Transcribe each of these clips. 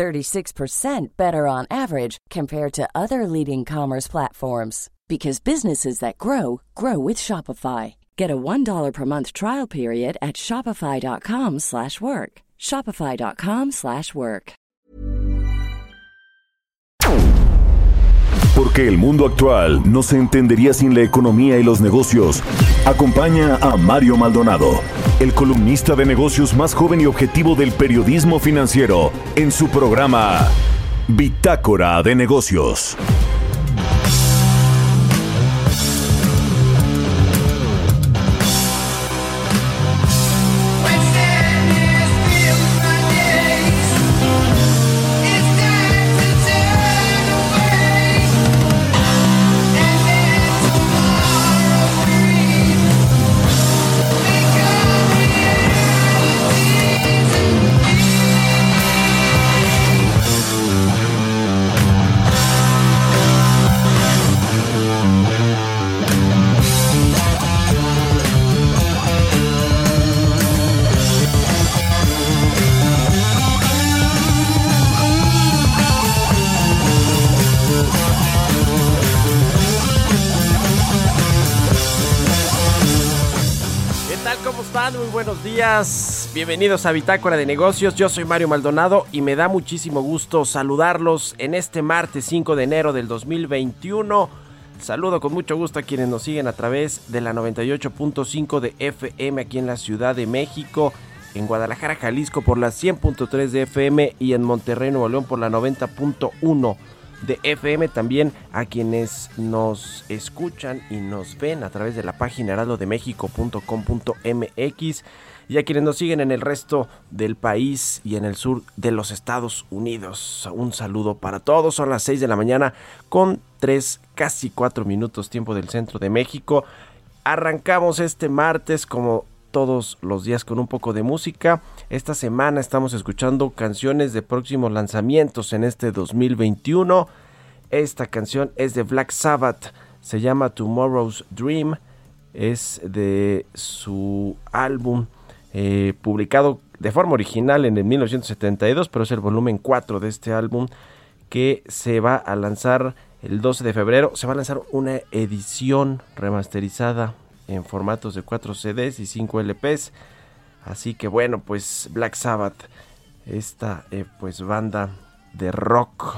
36% better on average compared to other leading commerce platforms because businesses that grow grow with Shopify. Get a $1 per month trial period at shopify.com/work. shopify.com/work. Porque el mundo actual no se entendería sin la economía y los negocios. Acompaña a Mario Maldonado, el columnista de negocios más joven y objetivo del periodismo financiero, en su programa Bitácora de Negocios. Bienvenidos a Bitácora de Negocios, yo soy Mario Maldonado y me da muchísimo gusto saludarlos en este martes 5 de enero del 2021. Saludo con mucho gusto a quienes nos siguen a través de la 98.5 de FM aquí en la Ciudad de México, en Guadalajara, Jalisco por la 100.3 de FM y en Monterrey, Nuevo León por la 90.1 de FM, también a quienes nos escuchan y nos ven a través de la página heraldodemexico.com.mx y a quienes nos siguen en el resto del país y en el sur de los Estados Unidos. Un saludo para todos, son las 6 de la mañana con 3, casi 4 minutos tiempo del centro de México. Arrancamos este martes como todos los días con un poco de música. Esta semana estamos escuchando canciones de próximos lanzamientos en este 2021. Esta canción es de Black Sabbath, se llama Tomorrow's Dream, es de su álbum eh, publicado de forma original en el 1972, pero es el volumen 4 de este álbum que se va a lanzar el 12 de febrero. Se va a lanzar una edición remasterizada en formatos de 4 CDs y 5 LPs. Así que bueno, pues Black Sabbath, esta eh, pues banda de rock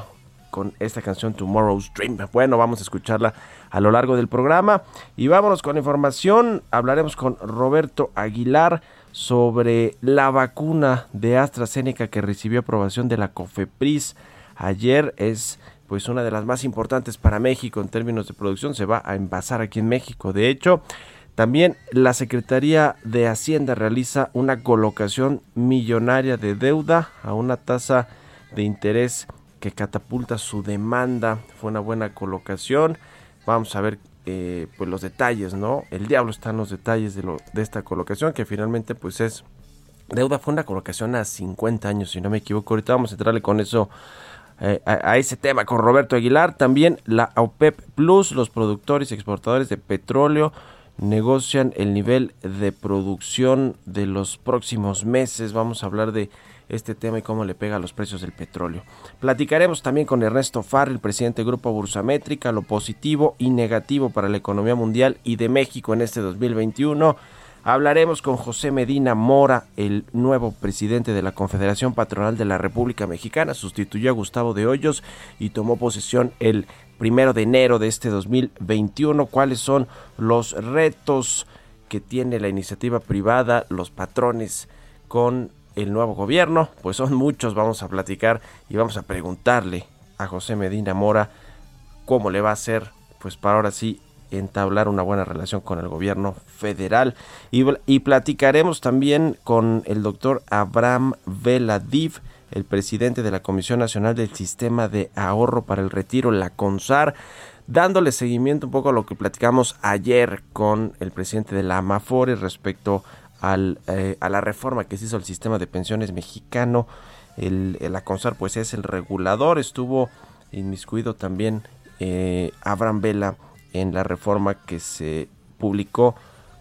con esta canción Tomorrow's Dream. Bueno, vamos a escucharla a lo largo del programa y vámonos con información. Hablaremos con Roberto Aguilar sobre la vacuna de AstraZeneca que recibió aprobación de la COFEPRIS ayer. Es pues una de las más importantes para México en términos de producción. Se va a envasar aquí en México de hecho. También la Secretaría de Hacienda realiza una colocación millonaria de deuda a una tasa de interés que catapulta su demanda. Fue una buena colocación. Vamos a ver eh, pues los detalles, ¿no? El diablo está en los detalles de, esta colocación, que finalmente pues es deuda, fue una colocación a 50 años, si no me equivoco. Ahorita vamos a entrarle con eso eh, a, ese tema con Roberto Aguilar. También la OPEP Plus, los productores y exportadores de petróleo negocian el nivel de producción de los próximos meses. Vamos a hablar de este tema y cómo le pega a los precios del petróleo. Platicaremos también con Ernesto Farr, el presidente del Grupo Bursamétrica, lo positivo y negativo para la economía mundial y de México en este 2021. Hablaremos con José Medina Mora, el nuevo presidente de la Confederación Patronal de la República Mexicana. Sustituyó a Gustavo de Hoyos y tomó posesión el primero de enero de este 2021. ¿Cuáles son los retos que tiene la iniciativa privada, los patrones con el nuevo gobierno? Pues son muchos, vamos a platicar y vamos a preguntarle a José Medina Mora cómo le va a hacer, pues para ahora sí entablar una buena relación con el gobierno federal. Y, platicaremos también con el doctor Abraham Veladiv, el presidente de la Comisión Nacional del Sistema de Ahorro para el Retiro, la CONSAR, dándole seguimiento un poco a lo que platicamos ayer con el presidente de la AMAFORE respecto al, eh, a la reforma que se hizo al sistema de pensiones mexicano. El, la CONSAR pues es el regulador, estuvo inmiscuido también eh, Abraham Vela en la reforma que se publicó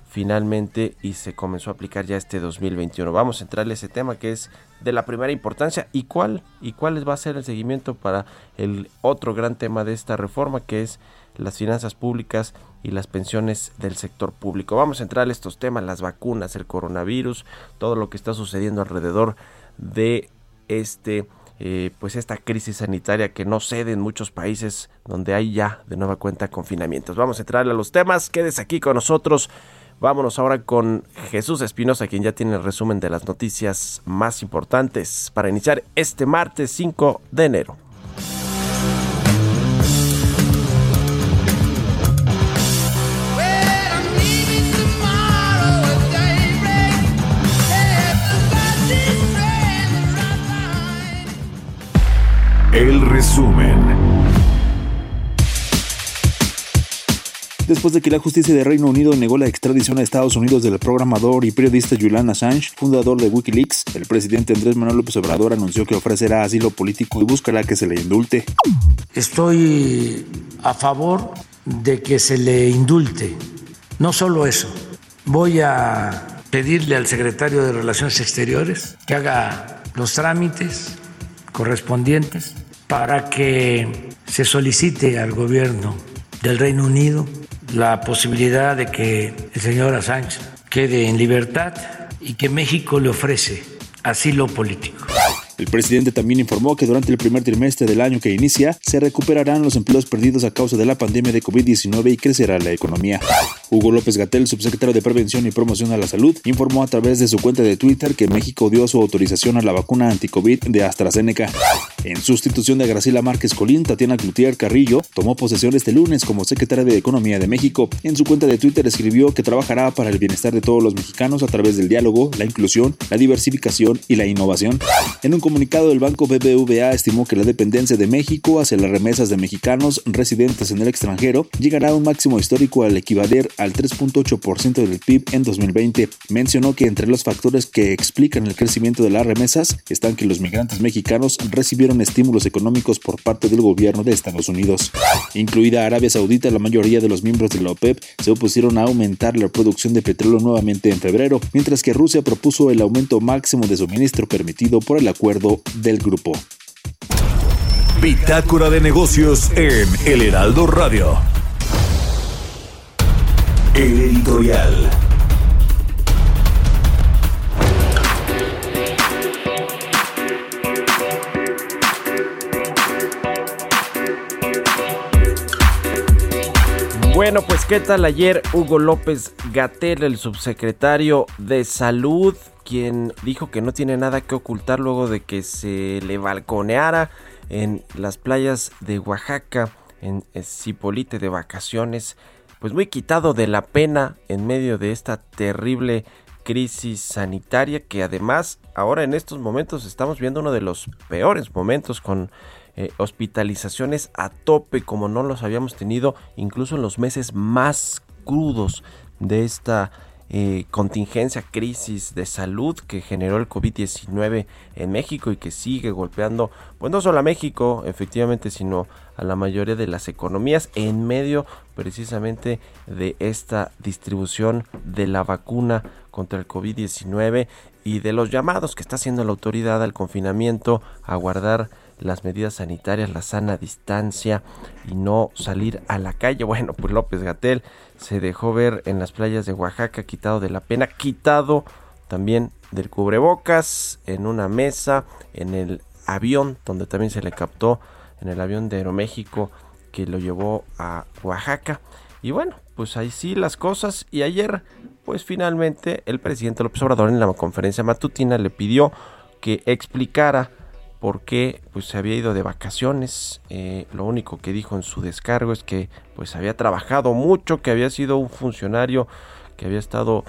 finalmente y se comenzó a aplicar ya este 2021. Vamos a entrarle a ese tema que es de la primera importancia y cuál y cuál va a ser el seguimiento para el otro gran tema de esta reforma que es las finanzas públicas y las pensiones del sector público. Vamos a entrar a estos temas, las vacunas, el coronavirus, todo lo que está sucediendo alrededor de este eh, pues esta crisis sanitaria que no cede en muchos países donde hay ya de nueva cuenta confinamientos. Vamos a entrar a los temas, quédese aquí con nosotros. Vámonos ahora con Jesús Espinosa, quien ya tiene el resumen de las noticias más importantes para iniciar este martes 5 de enero. El resumen. después de que la justicia de Reino Unido negó la extradición a Estados Unidos del programador y periodista Julian Assange, fundador de Wikileaks, el presidente Andrés Manuel López Obrador anunció que ofrecerá asilo político y buscará que se le indulte. Estoy a favor de que se le indulte. No solo eso, voy a pedirle al secretario de Relaciones Exteriores que haga los trámites correspondientes para que se solicite al gobierno del Reino Unido la posibilidad de que el señor Assange quede en libertad y que México le ofrece asilo político. El presidente también informó que durante el primer trimestre del año que inicia se recuperarán los empleos perdidos a causa de la pandemia de COVID-19 y crecerá la economía. Hugo López Gatel, subsecretario de Prevención y Promoción a la Salud, informó a través de su cuenta de Twitter que México dio su autorización a la vacuna anti-COVID de AstraZeneca. En sustitución de Graciela Márquez Colín, Tatiana Cloutier Carrillo tomó posesión este lunes como secretaria de Economía de México. En su cuenta de Twitter escribió que trabajará para el bienestar de todos los mexicanos a través del diálogo, la inclusión, la diversificación y la innovación. Comunicado, el banco BBVA estimó que la dependencia de México hacia las remesas de mexicanos residentes en el extranjero llegará a un máximo histórico al equivaler al 3.8% del PIB en 2020. Mencionó que entre los factores que explican el crecimiento de las remesas están que los migrantes mexicanos recibieron estímulos económicos por parte del gobierno de Estados Unidos. Incluida Arabia Saudita, la mayoría de los miembros de la OPEP se opusieron a aumentar la producción de petróleo nuevamente en febrero, mientras que Rusia propuso el aumento máximo de suministro permitido por el acuerdo del grupo. Bitácora de negocios en El Heraldo Radio. El editorial. Bueno, pues qué tal ayer Hugo López Gatel, el subsecretario de Salud, quien dijo que no tiene nada que ocultar luego de que se le balconeara en las playas de Oaxaca, en Cipolite de vacaciones, pues muy quitado de la pena en medio de esta terrible crisis sanitaria que además ahora en estos momentos estamos viendo uno de los peores momentos con eh, hospitalizaciones a tope como no los habíamos tenido incluso en los meses más crudos de esta eh, contingencia, crisis de salud que generó el COVID-19 en México y que sigue golpeando, pues no solo a México, efectivamente, sino a la mayoría de las economías en medio precisamente de esta distribución de la vacuna contra el COVID-19 y de los llamados que está haciendo la autoridad al confinamiento, a guardar las medidas sanitarias, la sana distancia y no salir a la calle. Bueno, pues López Gatel se dejó ver en las playas de Oaxaca, quitado de la pena, quitado también del cubrebocas, en una mesa, en el avión, donde también se le captó, en el avión de Aeroméxico que lo llevó a Oaxaca. Y bueno, pues ahí sí las cosas. Y ayer, pues finalmente el presidente López Obrador en la conferencia matutina le pidió que explicara porque pues se había ido de vacaciones. Eh, lo único que dijo en su descargo es que pues había trabajado mucho, que había sido un funcionario que había estado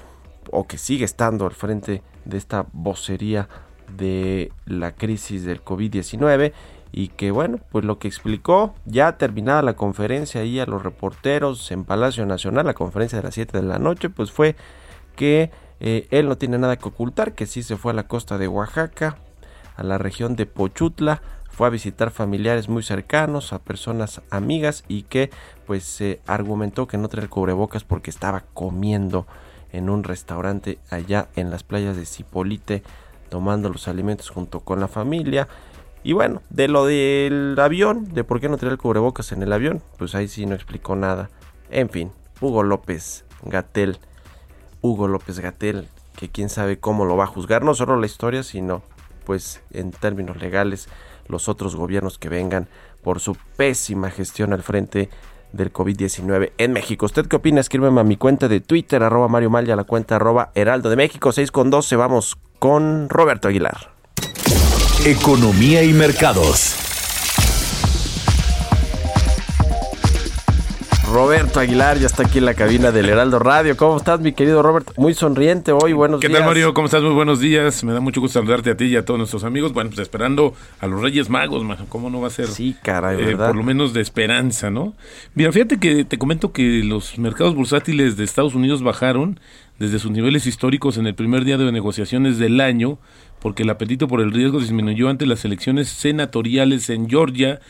o que sigue estando al frente de esta vocería de la crisis del COVID-19 y que bueno, pues lo que explicó ya terminada la conferencia ahí a los reporteros en Palacio Nacional, la conferencia de las 7 de la noche, pues fue que eh, él no tiene nada que ocultar, que sí se fue a la costa de Oaxaca, a la región de Pochutla, fue a visitar familiares muy cercanos, a personas amigas y que pues se argumentó que no traía cubrebocas porque estaba comiendo en un restaurante allá en las playas de Cipolite tomando los alimentos junto con la familia. Y bueno, de lo del avión, de por qué no traía el cubrebocas en el avión, pues ahí sí no explicó nada. En fin, Hugo López Gatel, Hugo López Gatel, que quién sabe cómo lo va a juzgar, no solo la historia, sino pues en términos legales los otros gobiernos que vengan por su pésima gestión al frente del COVID-19 en México. ¿Usted qué opina? Escríbeme a mi cuenta de Twitter, arroba Mario Mal, a la cuenta arroba Heraldo de México, 6 con 12. Vamos con Roberto Aguilar. Economía y mercados. Roberto Aguilar ya está aquí en la cabina del Heraldo Radio. ¿Cómo estás, mi querido Robert? Muy sonriente hoy, buenos días. ¿Qué tal, Mario? ¿Cómo estás? Muy buenos días. Me da mucho gusto saludarte a ti y a todos nuestros amigos. Bueno, pues esperando a los Reyes Magos, ¿cómo no va a ser? Sí, caray, eh, ¿verdad? por lo menos de esperanza, ¿no? Mira, fíjate que te comento que los mercados bursátiles de Estados Unidos bajaron desde sus niveles históricos en el primer día de negociaciones del año, porque el apetito por el riesgo disminuyó ante las elecciones senatoriales en Georgia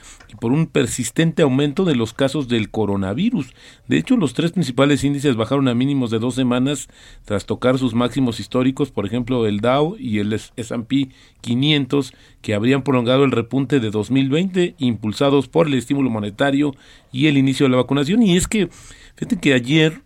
por un persistente aumento de los casos del coronavirus. De hecho, los tres principales índices bajaron a mínimos de dos semanas tras tocar sus máximos históricos, por ejemplo, el Dow y el S&P 500, que habrían prolongado el repunte de 2020, impulsados por el estímulo monetario y el inicio de la vacunación. Y es que, fíjate que ayer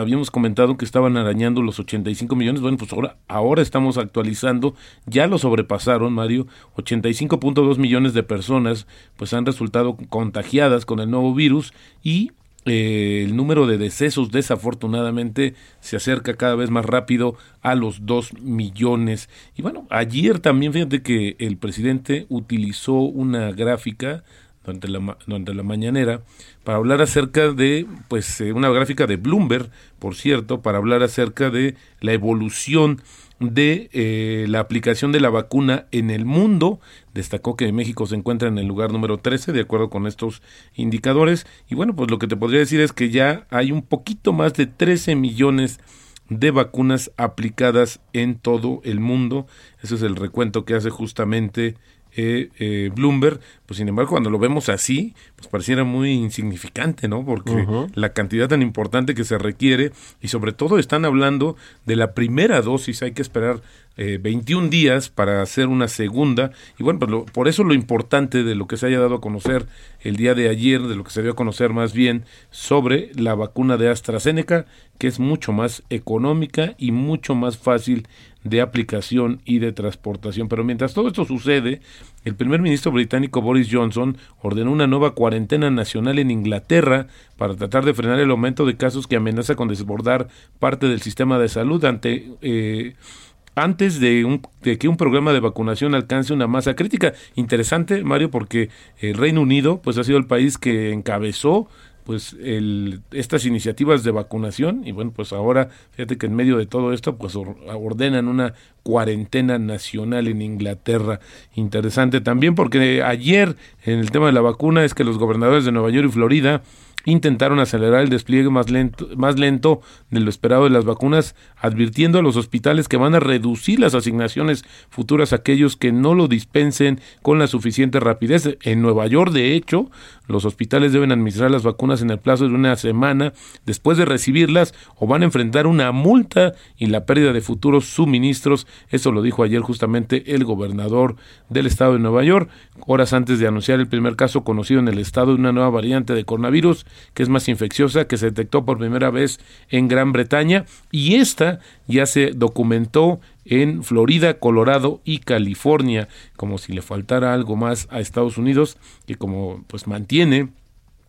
habíamos comentado que estaban arañando los 85 millones, bueno, pues ahora, ahora estamos actualizando, ya lo sobrepasaron, Mario, 85.2 millones de personas pues han resultado contagiadas con el nuevo virus y eh, el número de decesos desafortunadamente se acerca cada vez más rápido a los 2 millones. Y bueno, ayer también fíjate que el presidente utilizó una gráfica durante la, durante la mañanera para hablar acerca de, pues, eh, una gráfica de Bloomberg, por cierto, para hablar acerca de la evolución de eh, la aplicación de la vacuna en el mundo. Destacó que México se encuentra en el lugar número 13, de acuerdo con estos indicadores. Y bueno, pues lo que te podría decir es que ya hay un poquito más de 13 millones de vacunas aplicadas en todo el mundo. Ese es el recuento que hace justamente eh, eh, Bloomberg, pues sin embargo cuando lo vemos así, pues pareciera muy insignificante, ¿no? Porque la cantidad tan importante que se requiere y sobre todo están hablando de la primera dosis, hay que esperar eh, 21 días para hacer una segunda y bueno, pues por eso lo importante de lo que se haya dado a conocer el día de ayer, de lo que se dio a conocer más bien sobre la vacuna de AstraZeneca, que es mucho más económica y mucho más fácil de aplicación y de transportación. Pero mientras todo esto sucede, el primer ministro británico Boris Johnson ordenó una nueva cuarentena nacional en Inglaterra para tratar de frenar el aumento de casos que amenaza con desbordar parte del sistema de salud ante eh, antes de, de, que un programa de vacunación alcance una masa crítica. Interesante, Mario, porque el Reino Unido pues ha sido el país que encabezó pues el, estas iniciativas de vacunación y bueno pues ahora fíjate que en medio de todo esto pues ordenan una cuarentena nacional en Inglaterra. Interesante también porque ayer en el tema de la vacuna es que los gobernadores de Nueva York y Florida intentaron acelerar el despliegue más lento, más lento de lo esperado de las vacunas, advirtiendo a los hospitales que van a reducir las asignaciones futuras a aquellos que no lo dispensen con la suficiente rapidez. En Nueva York, de hecho, los hospitales deben administrar las vacunas en el plazo de una semana después de recibirlas o van a enfrentar una multa y la pérdida de futuros suministros. Eso lo dijo ayer justamente el gobernador del estado de Nueva York, horas antes de anunciar el primer caso conocido en el estado de una nueva variante de coronavirus que es más infecciosa, que se detectó por primera vez en Gran Bretaña y esta ya se documentó en Florida, Colorado y California, como si le faltara algo más a Estados Unidos, que como pues mantiene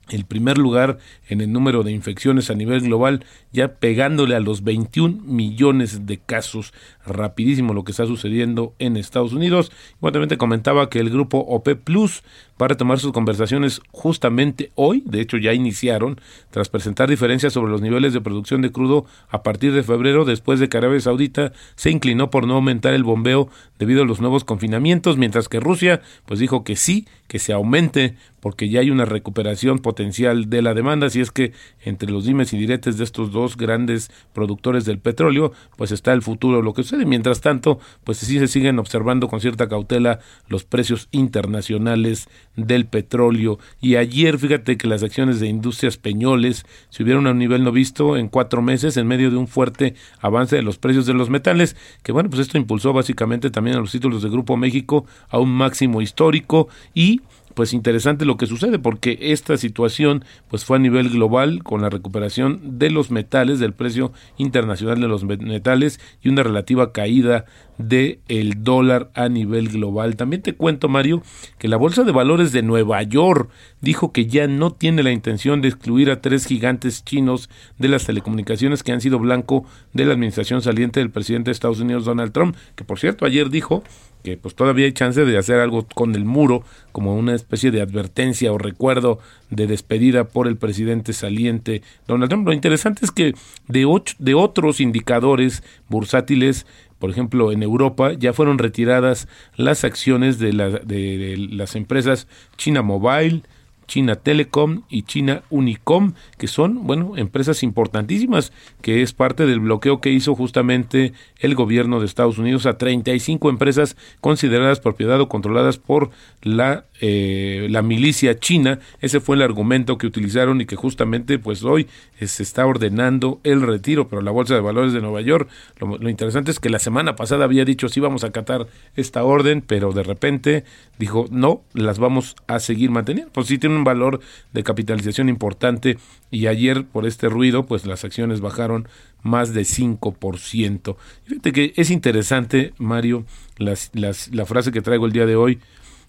el primer lugar en el número de infecciones a nivel global, ya pegándole a los 21 millones de casos. Rapidísimo lo que está sucediendo en Estados Unidos. Igualmente comentaba que el grupo OP Plus va a retomar sus conversaciones justamente hoy, de hecho ya iniciaron, tras presentar diferencias sobre los niveles de producción de crudo a partir de febrero, después de que Arabia Saudita se inclinó por no aumentar el bombeo debido a los nuevos confinamientos, mientras que Rusia pues dijo que sí, que se aumente porque ya hay una recuperación potencial de la demanda, si es que entre los dimes y diretes de estos dos grandes productores del petróleo, pues está el futuro, lo que sucede. Mientras tanto, pues sí se siguen observando con cierta cautela los precios internacionales del petróleo. Y ayer, fíjate que las acciones de industrias peñoles subieron a un nivel no visto en cuatro meses en medio de un fuerte avance de los precios de los metales, que bueno, pues esto impulsó básicamente también a los títulos de Grupo México a un máximo histórico y pues interesante lo que sucede porque esta situación pues fue a nivel global con la recuperación de los metales del precio internacional de los metales y una relativa caída de el dólar a nivel global. También te cuento Mario que la Bolsa de Valores de Nueva York dijo que ya no tiene la intención de excluir a tres gigantes chinos de las telecomunicaciones que han sido blanco de la administración saliente del presidente de Estados Unidos Donald Trump, que por cierto ayer dijo que pues todavía hay chance de hacer algo con el muro como una especie de advertencia o recuerdo de despedida por el presidente saliente Donald Trump. Lo interesante es que de, ocho, de otros indicadores bursátiles por ejemplo, en Europa ya fueron retiradas las acciones de, la, de, las empresas China Mobile, China Telecom y China Unicom, que son, bueno, empresas importantísimas, que es parte del bloqueo que hizo justamente el gobierno de Estados Unidos a 35 empresas consideradas propiedad o controladas por la, eh, la milicia china. Ese fue el argumento que utilizaron y que justamente pues hoy eh, se está ordenando el retiro, pero la Bolsa de Valores de Nueva York, lo, lo interesante es que la semana pasada había dicho sí vamos a acatar esta orden, pero de repente dijo no, las vamos a seguir manteniendo. Pues sí tiene un valor de capitalización importante y ayer por este ruido pues las acciones bajaron más de 5%. Fíjate que es interesante, Mario, las, las, la frase que traigo el día de hoy.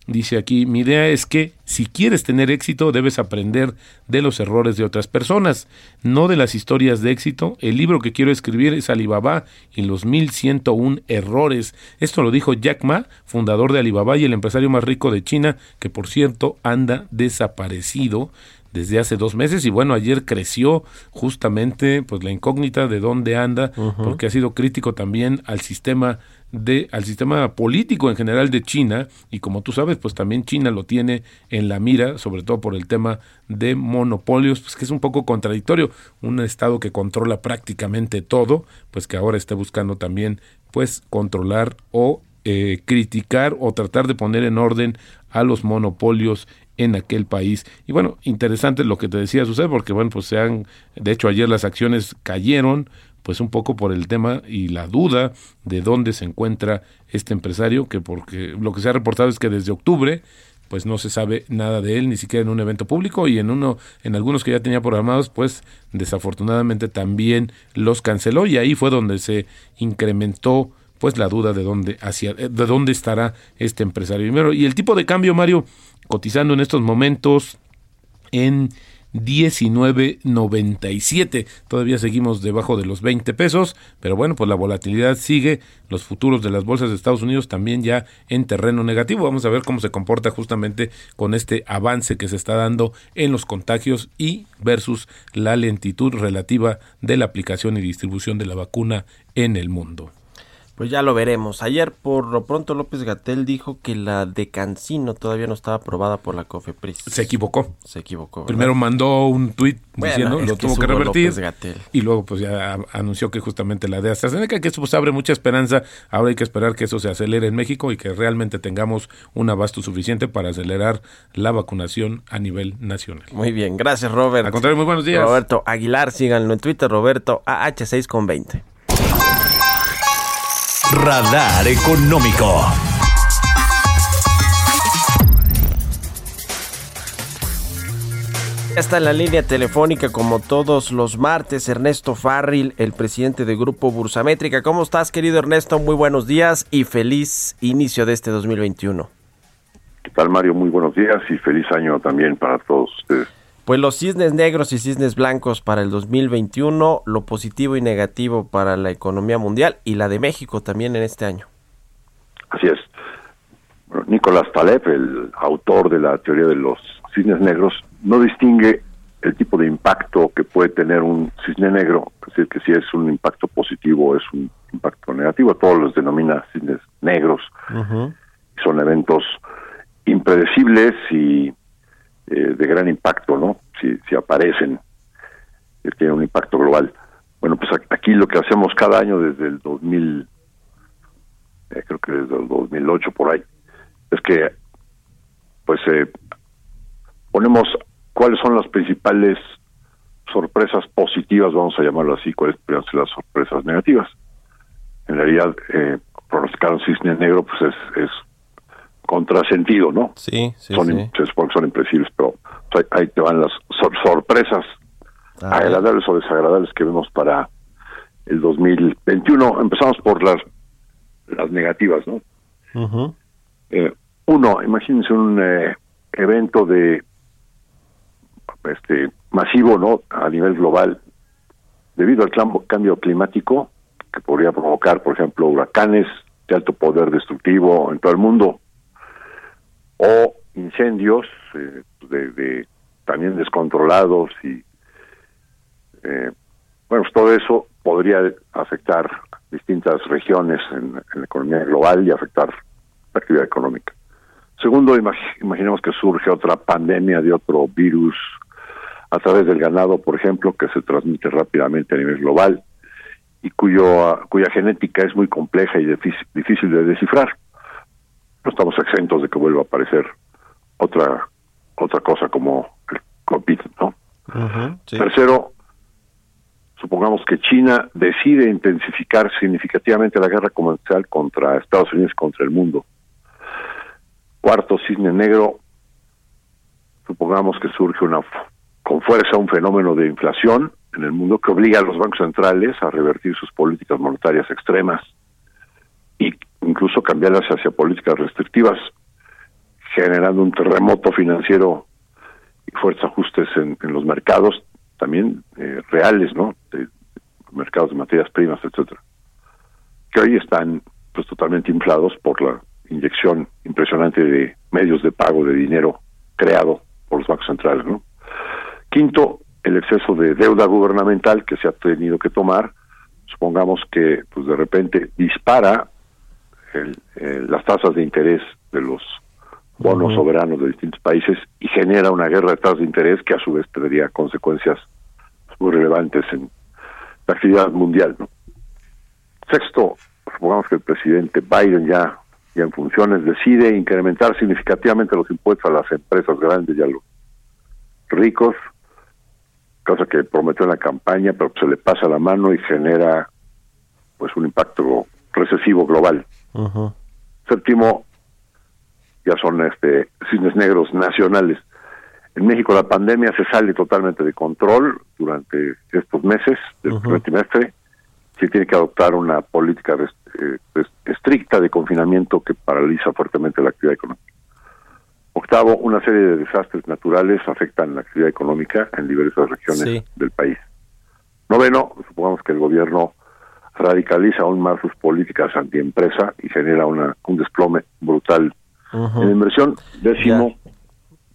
Dice aquí, mi idea es que si quieres tener éxito debes aprender de los errores de otras personas, no de las historias de éxito. El libro que quiero escribir es Alibaba y los 1101 errores. Esto lo dijo Jack Ma, fundador de Alibaba y el empresario más rico de China, que por cierto anda desaparecido desde hace dos meses y bueno, ayer creció justamente pues la incógnita de dónde anda, porque ha sido crítico también al sistema de al sistema político en general de China y como tú sabes pues también China lo tiene en la mira sobre todo por el tema de monopolios pues que es un poco contradictorio un estado que controla prácticamente todo pues que ahora está buscando también pues controlar o eh, criticar o tratar de poner en orden a los monopolios en aquel país. Y bueno, interesante lo que te decía sucede porque bueno, pues se han, de hecho ayer las acciones cayeron, pues un poco por el tema y la duda de dónde se encuentra este empresario, que porque lo que se ha reportado es que desde octubre pues no se sabe nada de él, ni siquiera en un evento público, y en uno, en algunos que ya tenía programados, pues desafortunadamente también los canceló, y ahí fue donde se incrementó pues la duda de dónde hacia de dónde estará este empresario. Primero y el tipo de cambio Mario cotizando en estos momentos en 19.97. Todavía seguimos debajo de los 20 pesos, pero bueno, pues la volatilidad sigue. Los futuros de las bolsas de Estados Unidos también ya en terreno negativo. Vamos a ver cómo se comporta justamente con este avance que se está dando en los contagios y versus la lentitud relativa de la aplicación y distribución de la vacuna en el mundo. Pues ya lo veremos. Ayer por lo pronto López Gatel dijo que la de Cancino todavía no estaba aprobada por la COFEPRIS. Se equivocó. Se equivocó. ¿verdad? Primero mandó un tuit diciendo lo tuvo que revertir y luego pues ya anunció que justamente la de AstraZeneca que eso pues abre mucha esperanza. Ahora hay que esperar que eso se acelere en México y que realmente tengamos un abasto suficiente para acelerar la vacunación a nivel nacional. Muy bien, gracias Robert. Al contrario, muy buenos días. Roberto Aguilar, síganlo en Twitter, Roberto AH6 con 20. Radar Económico. Está en la línea telefónica como todos los martes Ernesto Farril, el presidente de Grupo Bursamétrica. ¿Cómo estás, querido Ernesto? Muy buenos días y feliz inicio de este 2021. ¿Qué tal, Mario? Muy buenos días y feliz año también para todos ustedes. Pues los cisnes negros y cisnes blancos para el 2021, lo positivo y negativo para la economía mundial y la de México también en este año. Así es. Nicolás Taleb, el autor de la teoría de los cisnes negros, no distingue el tipo de impacto que puede tener un cisne negro, es decir, que si es un impacto positivo o es un impacto negativo, todos los denomina cisnes negros. Son eventos impredecibles y eh, de gran impacto, ¿no? Si, si aparecen, eh, tienen un impacto global. Bueno, pues aquí lo que hacemos cada año desde el 2000, eh, creo que desde el 2008 por ahí, es que pues eh, ponemos cuáles son las principales sorpresas positivas, vamos a llamarlo así, cuáles pueden ser las sorpresas negativas. En realidad, eh, cisne negro pues es, es contrasentido, ¿no? Sí, sí, son, sí. Se supone que son impredecibles, pero ahí, ahí te van las sor- sorpresas A ver. agradables o desagradables que vemos para el 2021. Empezamos por las, las negativas, ¿no? Eh, uno, imagínense un eh, evento de este masivo, ¿no? A nivel global, debido al cambio climático que podría provocar, por ejemplo, huracanes de alto poder destructivo en todo el mundo o incendios eh, de, también descontrolados y eh, bueno, pues todo eso podría afectar distintas regiones en, la economía global y afectar la actividad económica. Segundo, imag- imaginemos que surge otra pandemia de otro virus a través del ganado, por ejemplo, que se transmite rápidamente a nivel global y cuyo, cuya genética es muy compleja y difícil de descifrar. No estamos exentos de que vuelva a aparecer otra otra cosa como el COVID, ¿no? Ujú, sí. Tercero, supongamos que China decide intensificar significativamente la guerra comercial contra Estados Unidos y contra el mundo. Cuarto, cisne negro, supongamos que surge una con fuerza un fenómeno de inflación en el mundo que obliga a los bancos centrales a revertir sus políticas monetarias extremas y incluso cambiarlas hacia políticas restrictivas, generando un terremoto financiero y fuertes ajustes en, los mercados también eh, reales, ¿no? De mercados de materias primas, etcétera, que hoy están pues totalmente inflados por la inyección impresionante de medios de pago de dinero creado por los bancos centrales, ¿no? Quinto, el exceso de deuda gubernamental que se ha tenido que tomar, supongamos que pues de repente dispara el- el- las tasas de interés de los bonos soberanos de distintos países y genera una guerra de tasas de interés que a su vez tendría consecuencias muy relevantes en la actividad mundial. ¿no? Sexto, supongamos que el presidente Biden ya, ya en funciones decide incrementar significativamente los impuestos a las empresas grandes y a los ricos, cosa que prometió en la campaña, pero se le pasa la mano y genera pues un impacto recesivo global. Séptimo, ya son este cisnes negros nacionales. En México la pandemia se sale totalmente de control durante estos meses del primer trimestre. Se tiene que adoptar una política eh, estricta de confinamiento que paraliza fuertemente la actividad económica. Octavo, una serie de desastres naturales afectan la actividad económica en diversas regiones Sí. del país. Noveno, supongamos que el gobierno radicaliza aún más sus políticas antiempresa y genera una, un desplome brutal en inversión. Décimo,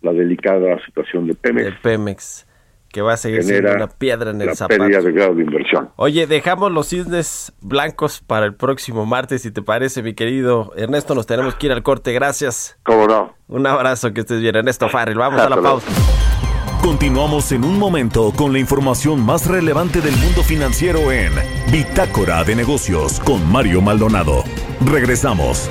la delicada situación de Pemex El Pemex, que va a seguir siendo una piedra en el la zapato. pérdida de grado de inversión. Oye, dejamos los cisnes blancos para el próximo martes, si te parece, mi querido Ernesto. Nos tenemos que ir al corte. Gracias. ¿Cómo no? Un abrazo, que estés bien. Ernesto Farrell, vamos a la luego. pausa. Continuamos en un momento con la información más relevante del mundo financiero en Bitácora de Negocios con Mario Maldonado. Regresamos.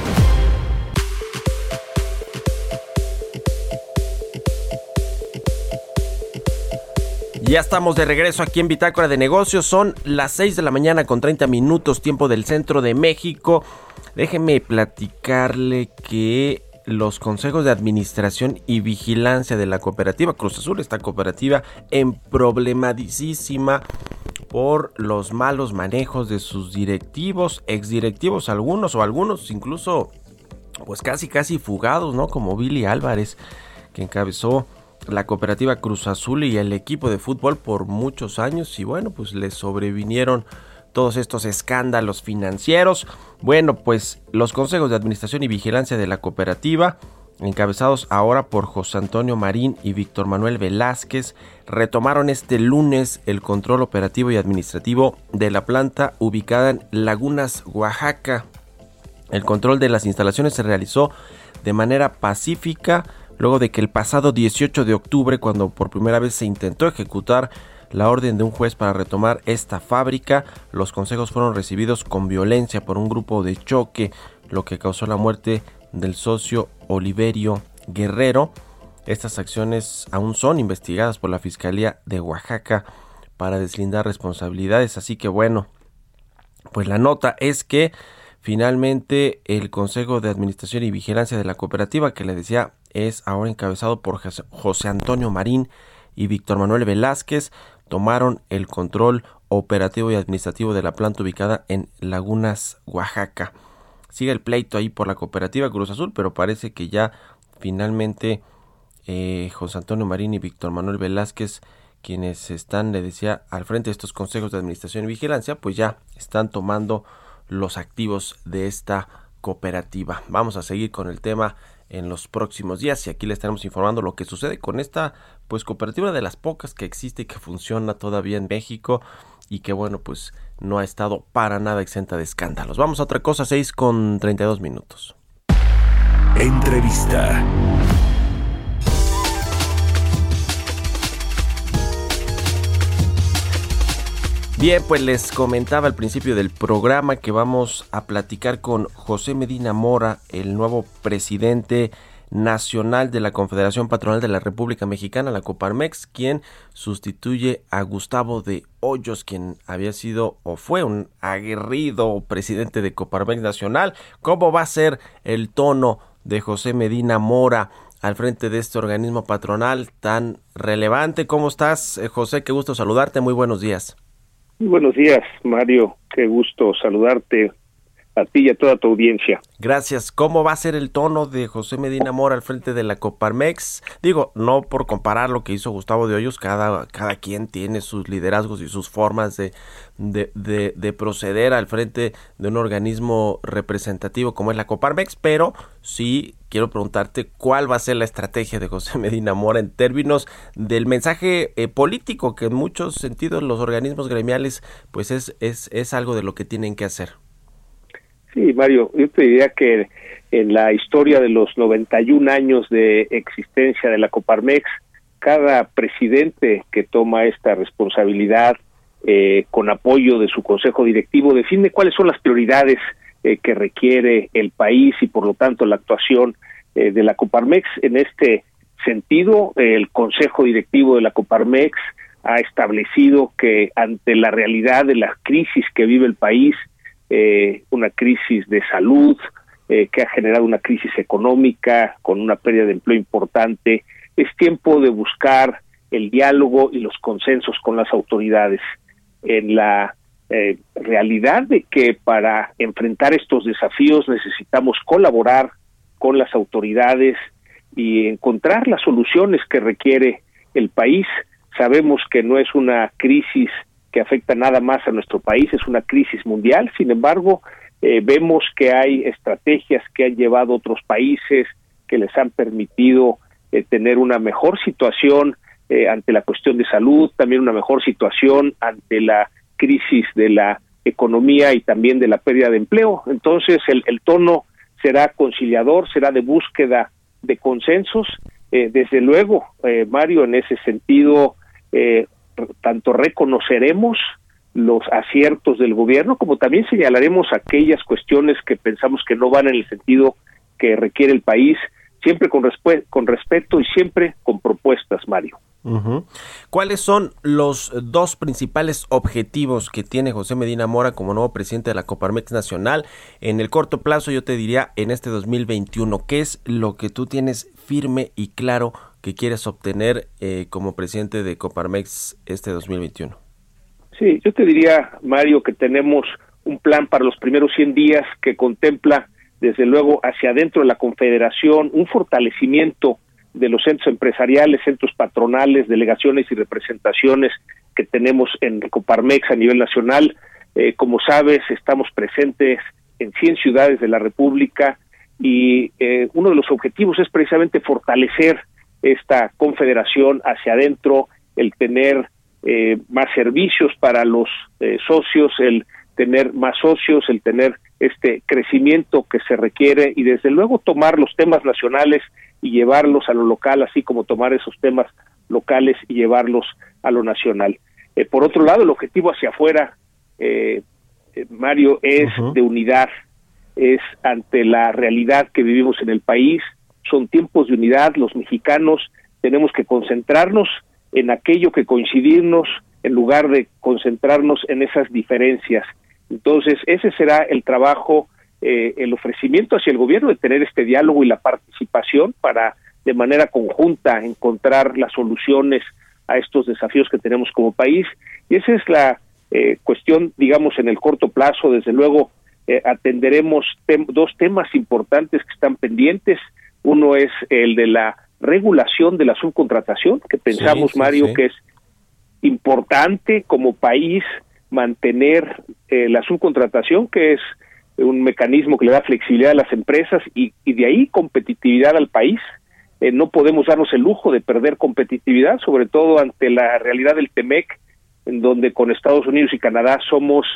Ya estamos de regreso aquí en Bitácora de Negocios. Son las 6 de la mañana con 30 minutos, tiempo del centro de México. Déjeme platicarle que los consejos de administración y vigilancia de la cooperativa Cruz Azul, esta cooperativa en problemadísima por los malos manejos de sus directivos, exdirectivos algunos o algunos incluso pues casi casi fugados, ¿no? Como Billy Álvarez, que encabezó la cooperativa Cruz Azul y el equipo de fútbol por muchos años y bueno, pues le sobrevinieron todos estos escándalos financieros. Bueno, pues los consejos de administración y vigilancia de la cooperativa encabezados ahora por José Antonio Marín y Víctor Manuel Velázquez, retomaron este lunes el control operativo y administrativo de la planta ubicada en Lagunas, Oaxaca. El control de las instalaciones se realizó de manera pacífica luego de que el pasado 18 de octubre, cuando por primera vez se intentó ejecutar la orden de un juez para retomar esta fábrica, los consejos fueron recibidos con violencia por un grupo de choque, lo que causó la muerte del socio Oliverio Guerrero. Estas acciones aún son investigadas por la Fiscalía de Oaxaca para deslindar responsabilidades, así que bueno, pues la nota es que finalmente el Consejo de Administración y Vigilancia de la cooperativa que le decía es ahora encabezado por José Antonio Marín y Víctor Manuel Velázquez tomaron el control operativo y administrativo de la planta ubicada en Lagunas, Oaxaca sigue el pleito ahí por la cooperativa Cruz Azul, pero parece que ya finalmente eh, José Antonio Marín y Víctor Manuel Velázquez, quienes están, le decía, al frente de estos consejos de administración y vigilancia, pues ya están tomando los activos de esta cooperativa. Vamos a seguir con el tema en los próximos días y aquí le estaremos informando lo que sucede con esta pues cooperativa de las pocas que existe y que funciona todavía en México y que bueno pues no ha estado para nada exenta de escándalos. Vamos a otra cosa, 6 con 32 minutos. Entrevista. Bien, pues les comentaba al principio del programa que vamos a platicar con José Medina Mora, el nuevo presidente nacional de la Confederación Patronal de la República Mexicana, la Coparmex, quien sustituye a Gustavo de Hoyos, quien había sido o fue un aguerrido presidente de Coparmex Nacional. ¿Cómo va a ser el tono de José Medina Mora al frente de este organismo patronal tan relevante? ¿Cómo estás, eh, José? Qué gusto saludarte. Muy buenos días. Muy buenos días, Mario. Qué gusto saludarte a toda tu audiencia. Gracias. ¿Cómo va a ser el tono de José Medina Mora al frente de la Coparmex? Digo, no por comparar lo que hizo Gustavo de Hoyos, cada, cada quien tiene sus liderazgos y sus formas de, de, de, proceder al frente de un organismo representativo como es la Coparmex, pero sí quiero preguntarte cuál va a ser la estrategia de José Medina Mora en términos del mensaje eh, político, que en muchos sentidos los organismos gremiales pues es, es, es algo de lo que tienen que hacer. Sí, Mario, yo te diría que en la historia de los 91 años de existencia de la Coparmex, cada presidente que toma esta responsabilidad eh, con apoyo de su consejo directivo define cuáles son las prioridades eh, que requiere el país y por lo tanto la actuación eh, de la Coparmex. En este sentido, el consejo directivo de la Coparmex ha establecido que ante la realidad de la crisis que vive el país, eh, una crisis de salud eh, que ha generado una crisis económica con una pérdida de empleo importante. Es tiempo de buscar el diálogo y los consensos con las autoridades en la eh, realidad de que para enfrentar estos desafíos necesitamos colaborar con las autoridades y encontrar las soluciones que requiere el país. Sabemos que no es una crisis que afecta nada más a nuestro país, es una crisis mundial, sin embargo, eh, vemos que hay estrategias que han llevado otros países que les han permitido eh, tener una mejor situación eh, ante la cuestión de salud, también una mejor situación ante la crisis de la economía y también de la pérdida de empleo. Entonces, el, el tono será conciliador, será de búsqueda de consensos. desde luego, Mario, en ese sentido, tanto reconoceremos los aciertos del gobierno como también señalaremos aquellas cuestiones que pensamos que no van en el sentido que requiere el país, siempre con, con respeto y siempre con propuestas, Mario. ¿Cuáles son los dos principales objetivos que tiene José Medina Mora como nuevo presidente de la Coparmex Nacional? En el corto plazo, yo te diría, en este 2021, ¿qué es lo que tú tienes firme y claro que quieres obtener eh, como presidente de Coparmex este 2021? Sí, yo te diría, Mario, que tenemos un plan para los primeros 100 días que contempla, desde luego, hacia adentro de la Confederación, un fortalecimiento de los centros empresariales, centros patronales, delegaciones y representaciones que tenemos en Coparmex a nivel nacional, Eh, como sabes, estamos presentes en 100 ciudades de la República y eh, uno de los objetivos es precisamente fortalecer esta confederación hacia adentro, el tener eh, más servicios para los socios, el tener más socios, el tener este crecimiento que se requiere y desde luego tomar los temas nacionales y llevarlos a lo local, así como tomar esos temas locales y llevarlos a lo nacional. Eh, por otro lado, el objetivo hacia afuera, eh, eh, Mario, es de unidad, es ante la realidad que vivimos en el país, son tiempos de unidad, los mexicanos tenemos que concentrarnos en aquello que coincidirnos en lugar de concentrarnos en esas diferencias. Entonces, ese será el trabajo, el ofrecimiento hacia el gobierno de tener este diálogo y la participación para de manera conjunta encontrar las soluciones a estos desafíos que tenemos como país. Y esa es la eh, cuestión, digamos, en el corto plazo. Desde luego, eh, atenderemos dos temas importantes que están pendientes. Uno es el de la regulación de la subcontratación, que pensamos, Mario, que es importante como país mantener eh, la subcontratación, que es un mecanismo que le da flexibilidad a las empresas y de ahí competitividad al país. Eh, no podemos darnos el lujo de perder competitividad, sobre todo ante la realidad del TEMEC, en donde con Estados Unidos y Canadá somos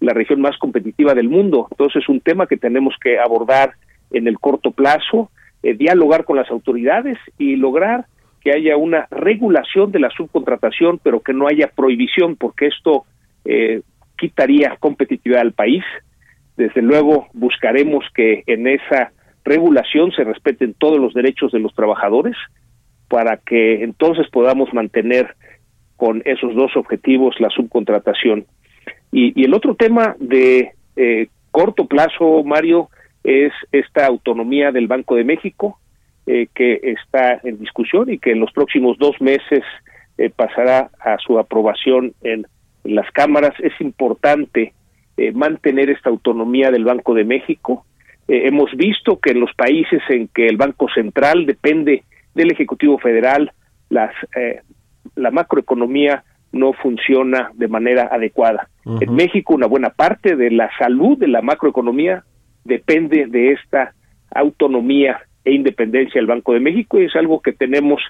la región más competitiva del mundo. Entonces es un tema que tenemos que abordar en el corto plazo, eh, dialogar con las autoridades y lograr que haya una regulación de la subcontratación, pero que no haya prohibición, porque esto eh, quitaría competitividad al país. Desde luego buscaremos que en esa regulación se respeten todos los derechos de los trabajadores para que entonces podamos mantener con esos dos objetivos la subcontratación. Y, el otro tema de eh, corto plazo, Mario, es esta autonomía del Banco de México eh, que está en discusión y que en los próximos dos meses eh, pasará a su aprobación en, las cámaras. Es importante mantener esta autonomía del Banco de México eh, hemos visto que en los países en que el Banco Central depende del Ejecutivo Federal, las, eh, la macroeconomía no funciona de manera adecuada. En México, una buena parte de la salud de la macroeconomía depende de esta autonomía e independencia del Banco de México y es algo que tenemos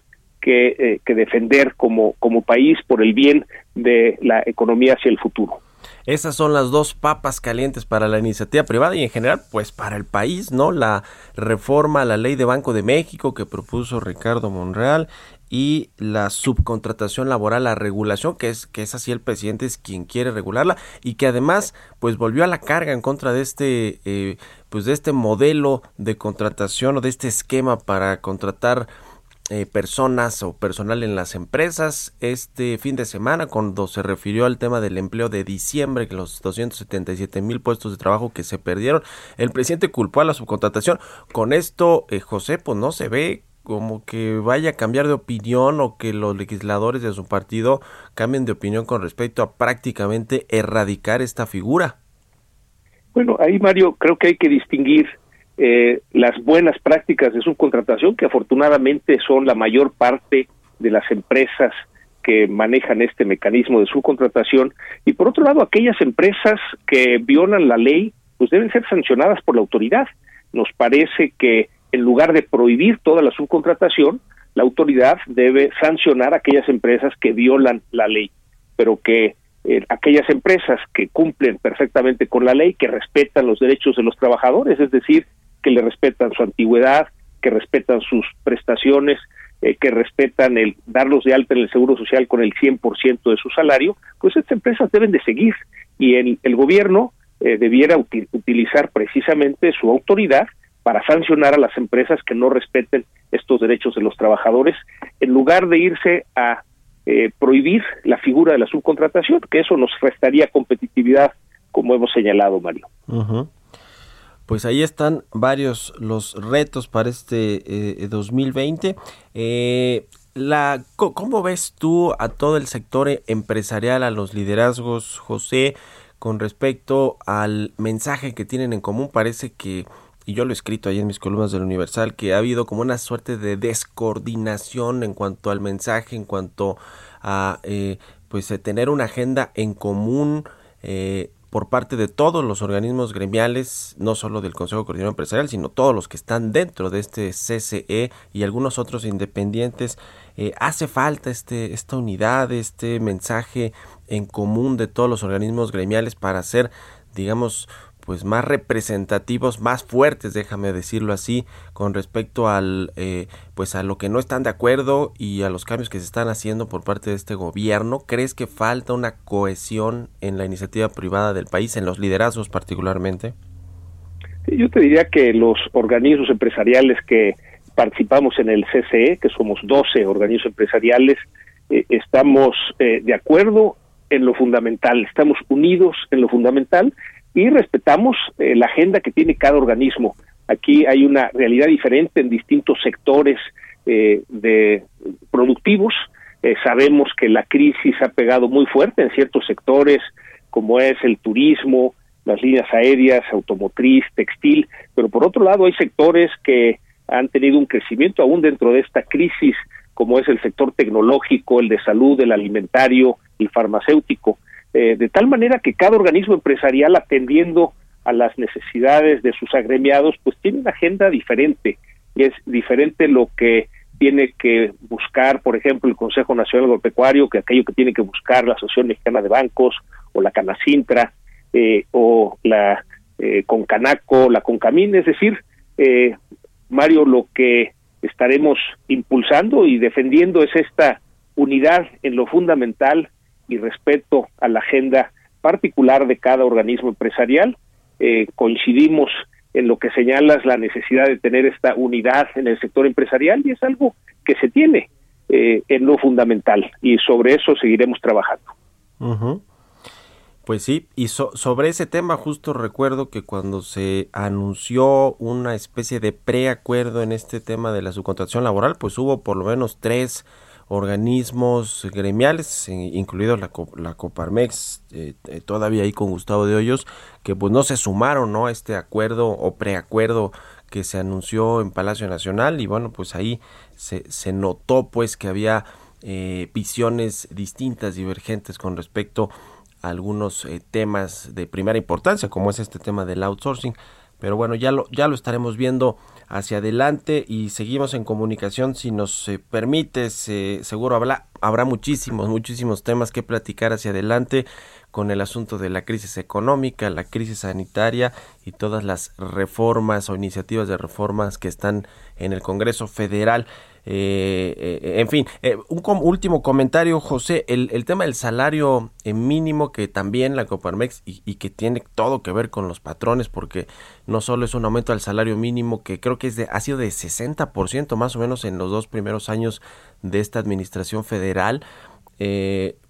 que, eh, que defender como, como país por el bien de la economía hacia el futuro. Esas son las dos papas calientes para la iniciativa privada y en general, pues para el país, ¿no? La reforma a la ley de Banco de México que propuso Ricardo Monreal y la subcontratación laboral, la regulación, que es, que es así el presidente es quien quiere regularla y que además pues volvió a la carga en contra de este eh, pues de este modelo de contratación o de este esquema para contratar eh, personas o personal en las empresas este fin de semana cuando se refirió al tema del empleo de diciembre, que los 277 mil puestos de trabajo que se perdieron, el presidente culpó a la subcontratación. Con esto, eh, José, pues no se ve como que vaya a cambiar de opinión o que los legisladores de su partido cambien de opinión con respecto a prácticamente erradicar esta figura. Bueno, ahí Mario, creo que hay que distinguir eh, las buenas prácticas de subcontratación, que afortunadamente son la mayor parte de las empresas que manejan este mecanismo de subcontratación, y por otro lado, aquellas empresas que violan la ley, pues deben ser sancionadas por la autoridad. Nos parece que en lugar de prohibir toda la subcontratación, la autoridad debe sancionar a aquellas empresas que violan la ley, pero que eh, aquellas empresas que cumplen perfectamente con la ley, que respetan los derechos de los trabajadores, es decir, que le respetan su antigüedad, que respetan sus prestaciones, eh, que respetan el darlos de alta en el Seguro Social con el 100% de su salario, pues estas empresas deben de seguir y el, el gobierno eh, debiera utilizar precisamente su autoridad para sancionar a las empresas que no respeten estos derechos de los trabajadores, en lugar de irse a eh, prohibir la figura de la subcontratación, que eso nos restaría competitividad, como hemos señalado, Mario. Pues ahí están varios los retos para este 2020. Eh, eh, la, ¿Cómo ves tú a todo el sector empresarial, a los liderazgos, José, con respecto al mensaje que tienen en común? Parece que, y yo lo he escrito ahí en mis columnas del Universal, que ha habido como una suerte de descoordinación en cuanto al mensaje, en cuanto a eh, pues tener una agenda en común por parte de todos los organismos gremiales, no solo del Consejo Coordinador Empresarial, sino todos los que están dentro de este CCE y algunos otros independientes. Eh, hace falta este, esta unidad, este mensaje en común de todos los organismos gremiales para hacer, digamos, pues más representativos, más fuertes, déjame decirlo así, con respecto al eh, pues a lo que no están de acuerdo y a los cambios que se están haciendo por parte de este gobierno. ¿Crees que falta una cohesión en la iniciativa privada del país, en los liderazgos particularmente? Yo te diría que los organismos empresariales que participamos en el CCE, que somos 12 organismos empresariales, eh, estamos eh, de acuerdo en lo fundamental, estamos unidos en lo fundamental y respetamos eh, la agenda que tiene cada organismo. Aquí hay una realidad diferente en distintos sectores eh, de productivos. Eh, sabemos que la crisis ha pegado muy fuerte en ciertos sectores, como es el turismo, las líneas aéreas, automotriz, textil, pero por otro lado hay sectores que han tenido un crecimiento aún dentro de esta crisis, como es el sector tecnológico, el de salud, el alimentario, el farmacéutico. Eh, de tal manera que cada organismo empresarial atendiendo a las necesidades de sus agremiados, pues tiene una agenda diferente. Y es diferente lo que tiene que buscar, por ejemplo, el Consejo Nacional Agropecuario, que aquello que tiene que buscar la Asociación Mexicana de Bancos o la Canacintra eh, o la eh, Concanaco, la Concamín, es decir, eh, Mario, lo que estaremos impulsando y defendiendo es esta unidad en lo fundamental y respeto a la agenda particular de cada organismo empresarial. Eh, coincidimos en lo que señalas la necesidad de tener esta unidad en el sector empresarial y es algo que se tiene eh, en lo fundamental y sobre eso seguiremos trabajando. Pues sí, y sobre ese tema justo recuerdo que cuando se anunció una especie de preacuerdo en este tema de la subcontratación laboral, pues hubo por lo menos tres organismos gremiales, incluido la, la Coparmex, eh, eh, todavía ahí con Gustavo de Hoyos, que pues no se sumaron ¿no? a este acuerdo o preacuerdo que se anunció en Palacio Nacional y bueno, pues ahí se, se notó pues que había eh, visiones distintas, divergentes con respecto a algunos temas de primera importancia, como es este tema del outsourcing. Pero bueno, ya lo, ya lo estaremos viendo hacia adelante y seguimos en comunicación. Si nos eh, permite, seguro habrá, habrá muchísimos, muchísimos temas que platicar hacia adelante con el asunto de la crisis económica, la crisis sanitaria y todas las reformas o iniciativas de reformas que están en el Congreso Federal. Eh, eh, en fin, eh, un último comentario, José, el, tema del salario mínimo que también la Coparmex y, que tiene todo que ver con los patrones, porque no solo es un aumento al salario mínimo que creo que es de, ha sido de 60% más o menos en los dos primeros años de esta administración federal.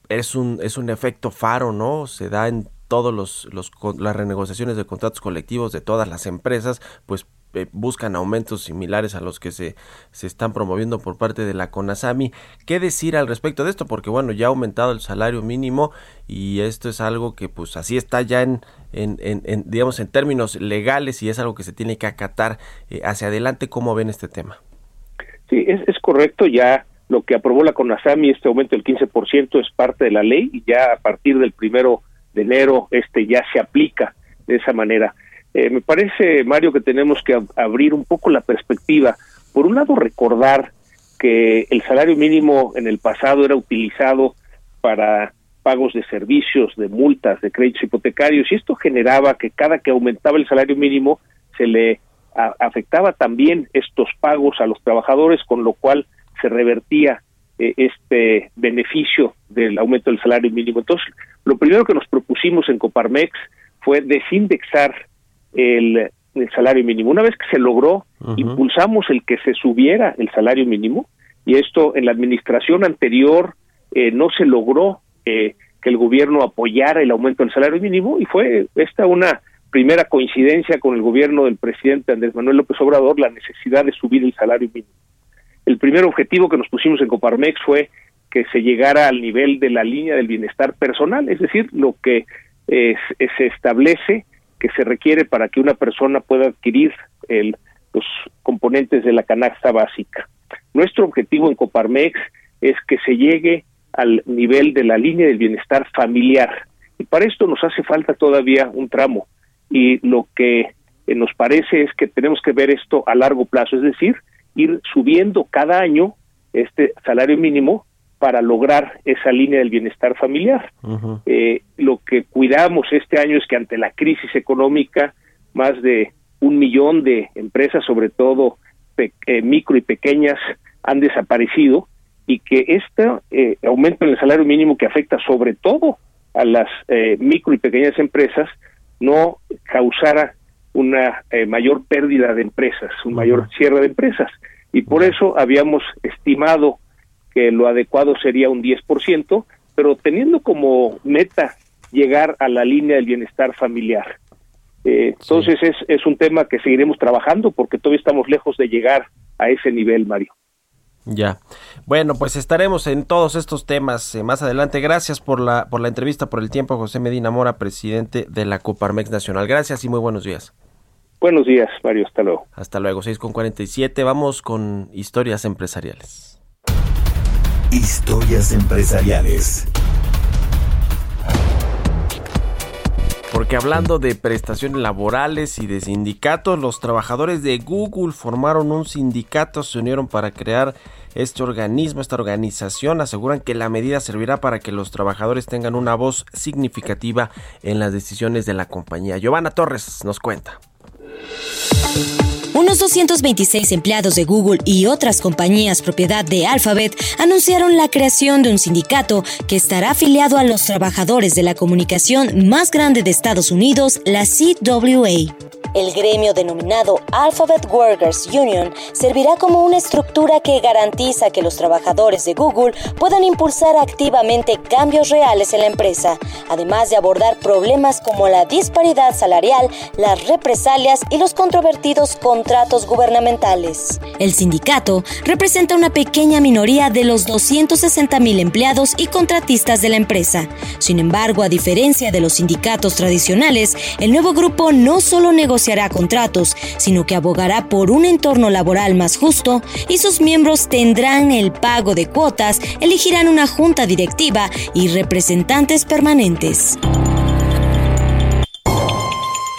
Es un es un efecto faro, ¿no? Se da en todos los, los las renegociaciones de contratos colectivos de todas las empresas, pues eh, buscan aumentos similares a los que se, se están promoviendo por parte de la CONASAMI. ¿Qué decir al respecto de esto? Porque bueno, ya ha aumentado el salario mínimo y esto es algo que pues así está ya en, en, en, digamos en términos legales y es algo que se tiene que acatar eh, hacia adelante. ¿Cómo ven este tema? Sí, es, es correcto, ya lo que aprobó la CONASAMI, este aumento del 15% es parte de la ley y ya a partir del primero de enero este ya se aplica de esa manera. Eh, me parece, Mario, que tenemos que abrir un poco la perspectiva. Por un lado, recordar que el salario mínimo en el pasado era utilizado para pagos de servicios, de multas, de créditos hipotecarios, y esto generaba que cada que aumentaba el salario mínimo se le afectaba también estos pagos a los trabajadores, con lo cual se revertía eh, este beneficio del aumento del salario mínimo. Entonces, lo primero que nos propusimos en Coparmex fue desindexar el, salario mínimo. Una vez que se logró, impulsamos el que se subiera el salario mínimo y esto en la administración anterior eh, no se logró eh, que el gobierno apoyara el aumento del salario mínimo y fue esta una primera coincidencia con el gobierno del presidente Andrés Manuel López Obrador la necesidad de subir el salario mínimo. El primer objetivo que nos pusimos en Coparmex fue que se llegara al nivel de la línea del bienestar personal, es decir, lo que eh, se establece que se requiere para que una persona pueda adquirir el, los componentes de la canasta básica. Nuestro objetivo en Coparmex es que se llegue al nivel de la línea del bienestar familiar. Y para esto nos hace falta todavía un tramo. Y lo que eh, nos parece es que tenemos que ver esto a largo plazo, es decir, ir subiendo cada año este salario mínimo para lograr esa línea del bienestar familiar. eh, lo que cuidamos este año es que ante la crisis económica, más de un millón de empresas, sobre todo eh, micro y pequeñas, han desaparecido y que este eh, aumento en el salario mínimo que afecta sobre todo a las eh, micro y pequeñas empresas no causara una eh, mayor pérdida de empresas, un mayor cierre de empresas. Y por eso habíamos estimado que lo adecuado sería un 10%, pero teniendo como meta llegar a la línea del bienestar familiar. Eh, entonces es, es un tema que seguiremos trabajando porque todavía estamos lejos de llegar a ese nivel, Mario. Ya. Bueno, pues estaremos en todos estos temas eh, más adelante. Gracias por la, por la entrevista, por el tiempo, José Medina Mora, presidente de la Coparmex Nacional. Gracias y muy buenos días. Buenos días, Mario. Hasta luego. Hasta luego, 6 con 47. Vamos con historias empresariales. Historias empresariales. Porque hablando de prestaciones laborales y de sindicatos, los trabajadores de Google formaron un sindicato, se unieron para crear este organismo, esta organización. Aseguran que la medida servirá para que los trabajadores tengan una voz significativa en las decisiones de la compañía. Giovanna Torres nos cuenta. thank you Unos 226 empleados de Google y otras compañías propiedad de Alphabet anunciaron la creación de un sindicato que estará afiliado a los trabajadores de la comunicación más grande de Estados Unidos, la CWA. El gremio denominado Alphabet Workers Union servirá como una estructura que garantiza que los trabajadores de Google puedan impulsar activamente cambios reales en la empresa, además de abordar problemas como la disparidad salarial, las represalias y los controvertidos contratos gubernamentales. El sindicato representa una pequeña minoría de los 260 mil empleados y contratistas de la empresa. Sin embargo, a diferencia de los sindicatos tradicionales, el nuevo grupo no solo negocia negociará contratos, sino que abogará por un entorno laboral más justo y sus miembros tendrán el pago de cuotas, elegirán una junta directiva y representantes permanentes.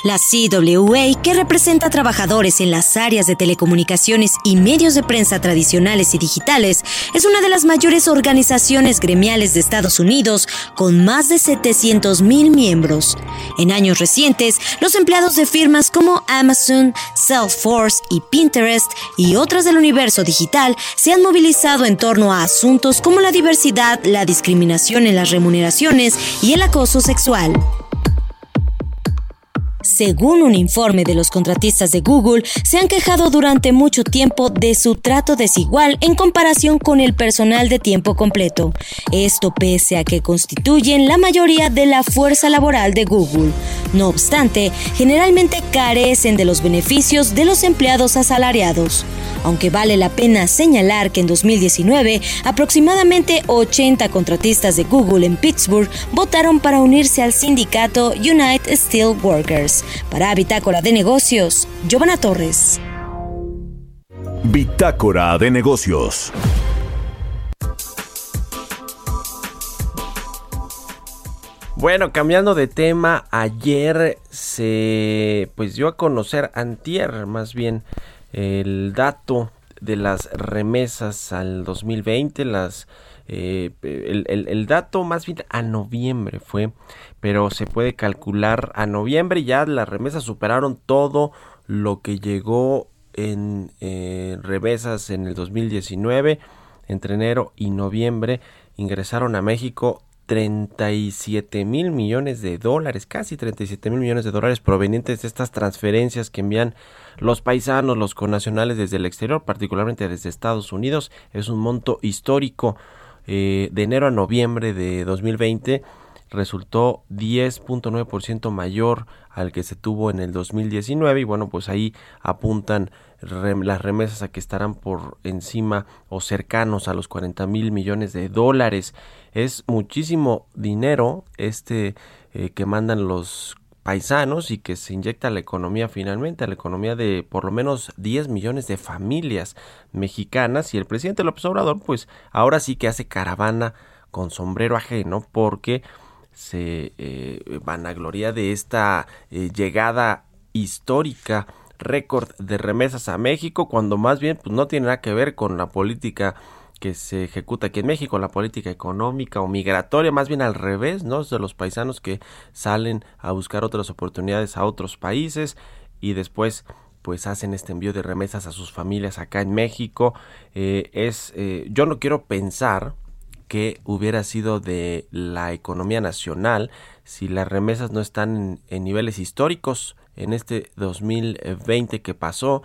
La CWA, que representa a trabajadores en las áreas de telecomunicaciones y medios de prensa tradicionales y digitales, es una de las mayores organizaciones gremiales de Estados Unidos, con más de 700 mil miembros. En años recientes, los empleados de firmas como Amazon, Salesforce y Pinterest y otras del universo digital se han movilizado en torno a asuntos como la diversidad, la discriminación en las remuneraciones y el acoso sexual. Según un informe de los contratistas de Google, se han quejado durante mucho tiempo de su trato desigual en comparación con el personal de tiempo completo. Esto pese a que constituyen la mayoría de la fuerza laboral de Google. No obstante, generalmente carecen de los beneficios de los empleados asalariados. Aunque vale la pena señalar que en 2019 aproximadamente 80 contratistas de Google en Pittsburgh votaron para unirse al sindicato United Steel Para Bitácora de Negocios, Giovanna Torres. Bitácora de Negocios. Bueno, cambiando de tema, ayer se pues dio a conocer antier más bien el dato de las remesas al 2020, las eh, el, el, el, dato más bien a noviembre fue, pero se puede calcular a noviembre ya las remesas superaron todo lo que llegó en eh, remesas en el 2019 entre enero y noviembre ingresaron a México 37 mil millones de dólares, casi 37 mil millones de dólares provenientes de estas transferencias que envían los paisanos, los connacionales desde el exterior, particularmente desde Estados Unidos. Es un monto histórico eh, de enero a noviembre de 2020 resultó 10.9% mayor al que se tuvo en el 2019 y bueno pues ahí apuntan las remesas a que estarán por encima o cercanos a los 40 mil millones de dólares. Es muchísimo dinero este eh, que mandan los paisanos y que se inyecta a la economía finalmente, a la economía de por lo menos 10 millones de familias mexicanas y el presidente López Obrador pues ahora sí que hace caravana con sombrero ajeno porque se eh, vanagloria de esta eh, llegada histórica récord de remesas a México cuando más bien pues no tiene nada que ver con la política que se ejecuta aquí en México, la política económica o migratoria, más bien al revés, ¿no? Es de los paisanos que salen a buscar otras oportunidades a otros países y después pues hacen este envío de remesas a sus familias acá en México. Eh, es, eh, yo no quiero pensar que hubiera sido de la economía nacional si las remesas no están en niveles históricos. En este 2020 que pasó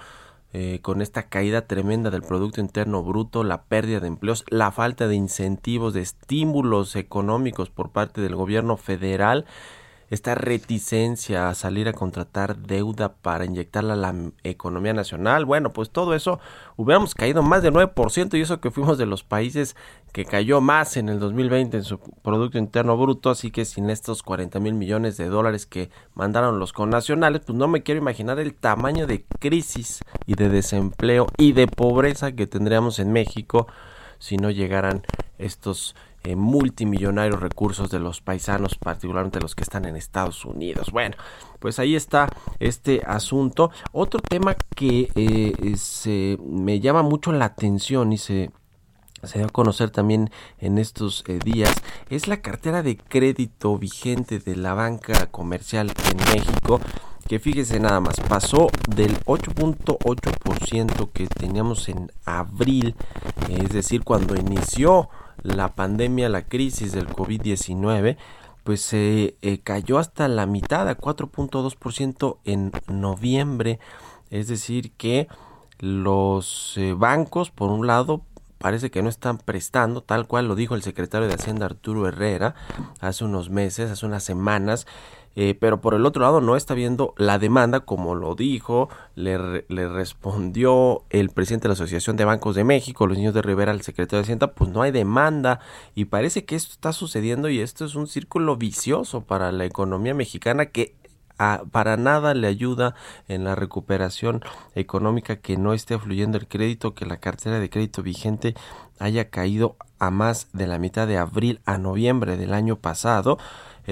eh, con esta caída tremenda del Producto Interno Bruto, la pérdida de empleos, la falta de incentivos, de estímulos económicos por parte del gobierno federal esta reticencia a salir a contratar deuda para inyectarla a la economía nacional, bueno, pues todo eso hubiéramos caído más del 9% y eso que fuimos de los países que cayó más en el 2020 en su Producto Interno Bruto, así que sin estos 40 mil millones de dólares que mandaron los connacionales, pues no me quiero imaginar el tamaño de crisis y de desempleo y de pobreza que tendríamos en México si no llegaran estos eh, multimillonarios recursos de los paisanos, particularmente los que están en Estados Unidos. Bueno, pues ahí está este asunto. Otro tema que eh, se me llama mucho la atención y se se dio a conocer también en estos eh, días es la cartera de crédito vigente de la banca comercial en México que fíjese nada más pasó del 8.8% que teníamos en abril es decir cuando inició la pandemia, la crisis del COVID-19, pues se eh, cayó hasta la mitad, a 4.2% en noviembre. Es decir, que los eh, bancos, por un lado, parece que no están prestando, tal cual lo dijo el secretario de Hacienda Arturo Herrera hace unos meses, hace unas semanas, eh, pero por el otro lado no está viendo la demanda como lo dijo, le, le, respondió el presidente de la Asociación de Bancos de México, los niños de Rivera, al secretario de Hacienda, pues no hay demanda. Y parece que esto está sucediendo y esto es un círculo vicioso para la economía mexicana que para nada le ayuda en la recuperación económica que no esté fluyendo el crédito, que la cartera de crédito vigente haya caído a más de la mitad de abril a noviembre del año pasado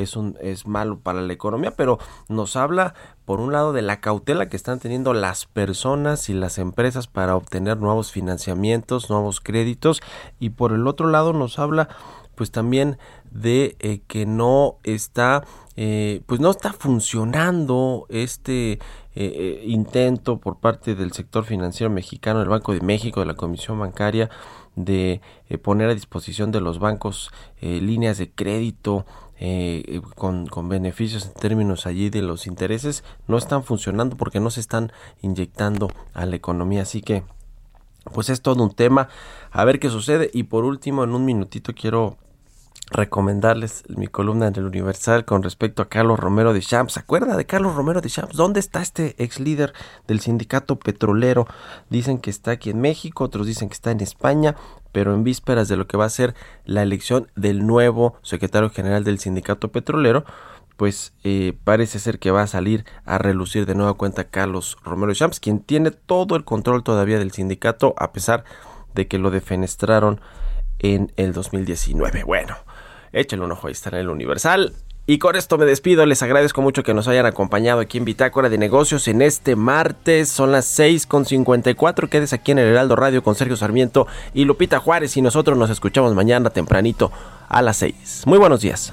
es, un, es malo para la economía, pero nos habla por un lado de la cautela que están teniendo las personas y las empresas para obtener nuevos financiamientos, nuevos créditos y por el otro lado nos habla pues también de eh, que no está eh, pues no está funcionando este eh, intento por parte del sector financiero mexicano del Banco de México de la Comisión Bancaria de poner a disposición de los bancos líneas de crédito eh, con, con, beneficios en términos allí de los intereses no están funcionando porque no se están inyectando a la economía. Así que pues es todo un tema a ver qué sucede. Y por último en un minutito quiero recomendarles mi columna en el Universal con respecto a Carlos Romero de Champs. ¿Se acuerda de Carlos Romero de Champs? ¿Dónde está este ex líder del sindicato petrolero? Dicen que está aquí en México, otros dicen que está en España, pero en vísperas de lo que va a ser la elección del nuevo secretario general del sindicato petrolero, pues eh, parece ser que va a salir a relucir de nueva cuenta Carlos Romero de Champs, quien tiene todo el control todavía del sindicato, a pesar de que lo defenestraron en el 2019. Bueno, échale un ojo, ahí está en el Universal. Y con esto me despido, les agradezco mucho que nos hayan acompañado aquí en Bitácora de Negocios en este martes, son las 6.54, quedes aquí en el Heraldo Radio con Sergio Sarmiento y Lupita Juárez y nosotros nos escuchamos mañana tempranito a las 6. Muy buenos días.